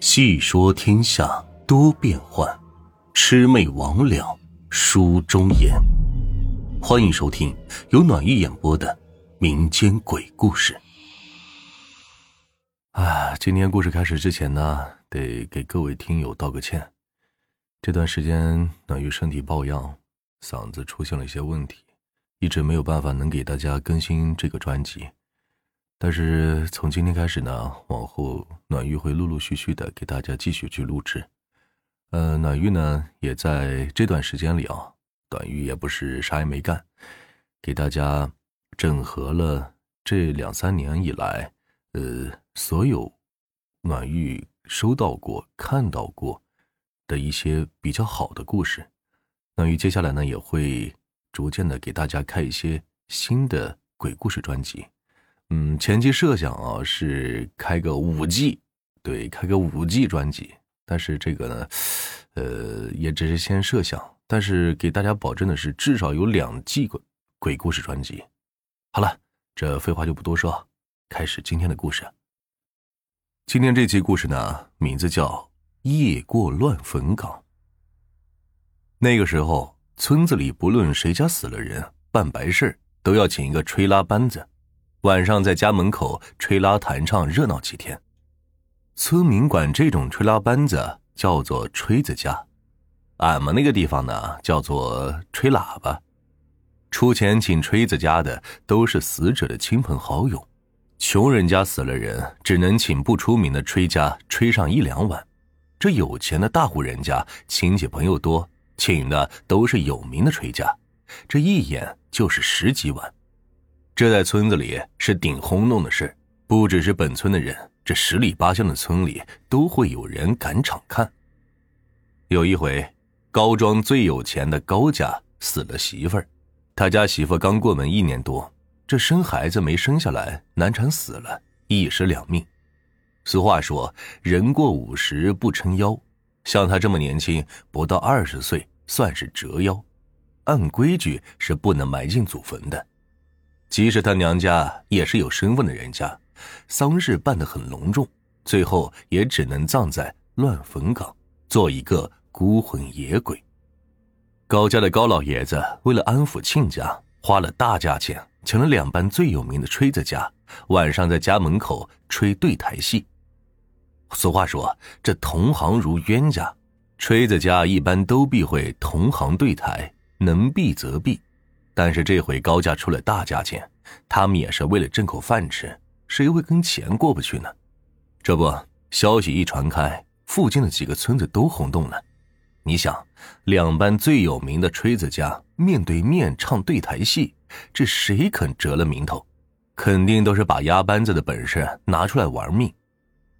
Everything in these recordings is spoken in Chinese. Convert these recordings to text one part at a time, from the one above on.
细说天下多变幻，魑魅魍魉书中言。欢迎收听由暖玉演播的民间鬼故事。啊，今天故事开始之前呢，得给各位听友道个歉。这段时间暖玉身体抱恙，嗓子出现了一些问题，一直没有办法能给大家更新这个专辑。但是从今天开始呢，往后暖玉会陆陆续续的给大家继续去录制。呃，暖玉呢也在这段时间里啊，暖玉也不是啥也没干，给大家整合了这两三年以来，呃，所有暖玉收到过、看到过的一些比较好的故事。暖玉接下来呢也会逐渐的给大家开一些新的鬼故事专辑。嗯，前期设想啊是开个五 G，对，开个五 G 专辑。但是这个呢，呃，也只是先设想。但是给大家保证的是，至少有两 G 鬼鬼故事专辑。好了，这废话就不多说，开始今天的故事。今天这期故事呢，名字叫《夜过乱坟岗》。那个时候，村子里不论谁家死了人，办白事都要请一个吹拉班子。晚上在家门口吹拉弹唱，热闹几天。村民管这种吹拉班子叫做吹子家，俺们那个地方呢叫做吹喇叭。出钱请吹子家的都是死者的亲朋好友，穷人家死了人，只能请不出名的吹家吹上一两晚。这有钱的大户人家亲戚朋友多，请的都是有名的吹家，这一演就是十几晚。这在村子里是顶轰动的事，不只是本村的人，这十里八乡的村里都会有人赶场看。有一回，高庄最有钱的高家死了媳妇儿，他家媳妇刚过门一年多，这生孩子没生下来，难产死了，一尸两命。俗话说，人过五十不称妖，像他这么年轻，不到二十岁算是折腰，按规矩是不能埋进祖坟的。即使他娘家也是有身份的人家，丧事办得很隆重，最后也只能葬在乱坟岗，做一个孤魂野鬼。高家的高老爷子为了安抚亲家，花了大价钱请了两班最有名的吹子家，晚上在家门口吹对台戏。俗话说：“这同行如冤家。”吹子家一般都避讳同行对台，能避则避。但是这回高价出了大价钱，他们也是为了挣口饭吃，谁会跟钱过不去呢？这不，消息一传开，附近的几个村子都轰动了。你想，两班最有名的吹子家面对面唱对台戏，这谁肯折了名头？肯定都是把压班子的本事拿出来玩命。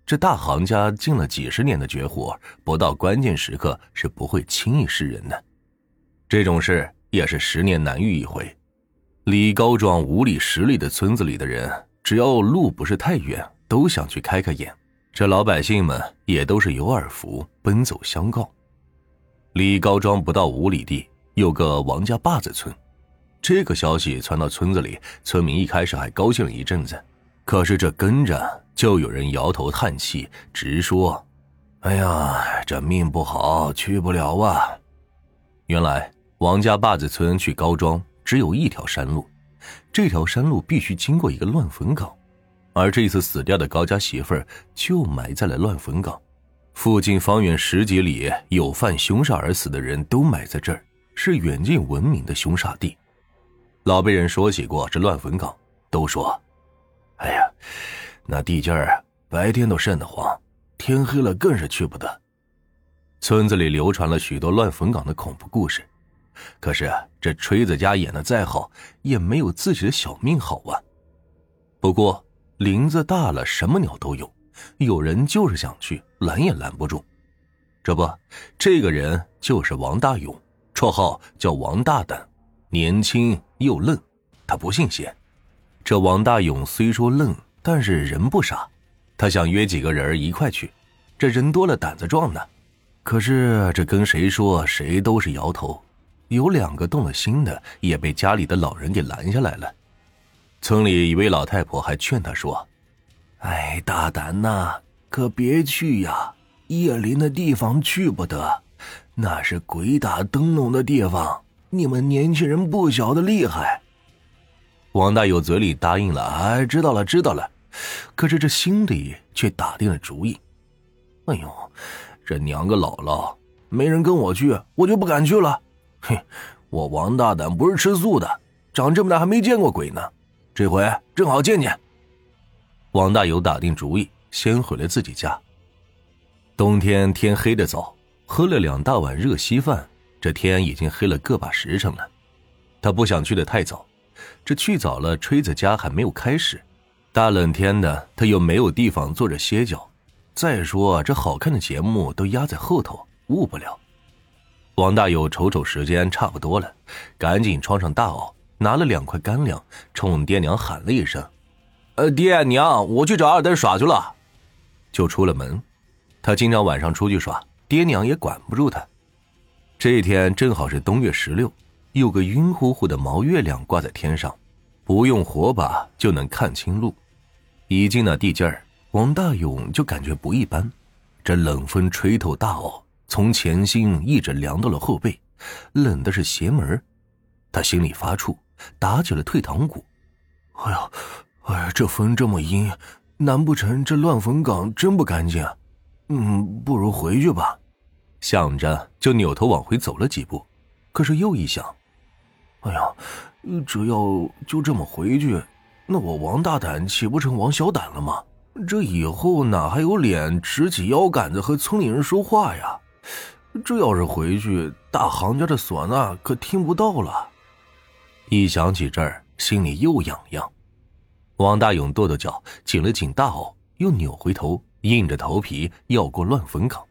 这大行家进了几十年的绝活，不到关键时刻是不会轻易示人的。这种事。也是十年难遇一回，离高庄五里十里的村子里的人，只要路不是太远，都想去开开眼。这老百姓们也都是有耳福，奔走相告。离高庄不到五里地，有个王家坝子村。这个消息传到村子里，村民一开始还高兴了一阵子，可是这跟着就有人摇头叹气，直说：“哎呀，这命不好，去不了啊。”原来。王家坝子村去高庄只有一条山路，这条山路必须经过一个乱坟岗，而这次死掉的高家媳妇儿就埋在了乱坟岗。附近方圆十几里有犯凶杀而死的人都埋在这儿，是远近闻名的凶杀地。老辈人说起过这乱坟岗，都说：“哎呀，那地界儿白天都瘆得慌，天黑了更是去不得。”村子里流传了许多乱坟岗的恐怖故事。可是这锤子家演的再好，也没有自己的小命好啊。不过林子大了，什么鸟都有，有人就是想去，拦也拦不住。这不，这个人就是王大勇，绰号叫王大胆，年轻又愣，他不信邪。这王大勇虽说愣，但是人不傻，他想约几个人一块去，这人多了胆子壮呢。可是这跟谁说，谁都是摇头。有两个动了心的，也被家里的老人给拦下来了。村里一位老太婆还劝他说：“哎，大胆呐，可别去呀！夜林的地方去不得，那是鬼打灯笼的地方。你们年轻人不晓得厉害。王大有嘴里答应了，哎，知道了，知道了。可是这心里却打定了主意。哎呦，这娘个姥姥，没人跟我去，我就不敢去了。嘿，我王大胆不是吃素的，长这么大还没见过鬼呢，这回正好见见。王大有打定主意，先回了自己家。冬天天黑的早，喝了两大碗热稀饭，这天已经黑了个把时辰了。他不想去的太早，这去早了，吹子家还没有开始。大冷天的，他又没有地方坐着歇脚。再说这好看的节目都压在后头，误不了。王大有瞅瞅时间，差不多了，赶紧穿上大袄，拿了两块干粮，冲爹娘喊了一声：“呃，爹娘，我去找二蛋耍去了。”就出了门。他经常晚上出去耍，爹娘也管不住他。这一天正好是冬月十六，有个晕乎乎的毛月亮挂在天上，不用火把就能看清路。一进那地界儿。王大勇就感觉不一般，这冷风吹透大袄，从前心一直凉到了后背，冷的是邪门他心里发怵，打起了退堂鼓。哎呀，哎呀，这风这么阴，难不成这乱坟岗真不干净？嗯，不如回去吧。想着就扭头往回走了几步，可是又一想，哎呀，只要就这么回去，那我王大胆岂不成王小胆了吗？这以后哪还有脸直起腰杆子和村里人说话呀？这要是回去，大行家的唢呐可听不到了。一想起这儿，心里又痒痒。王大勇跺跺脚，紧了紧大袄，又扭回头，硬着头皮要过乱坟岗。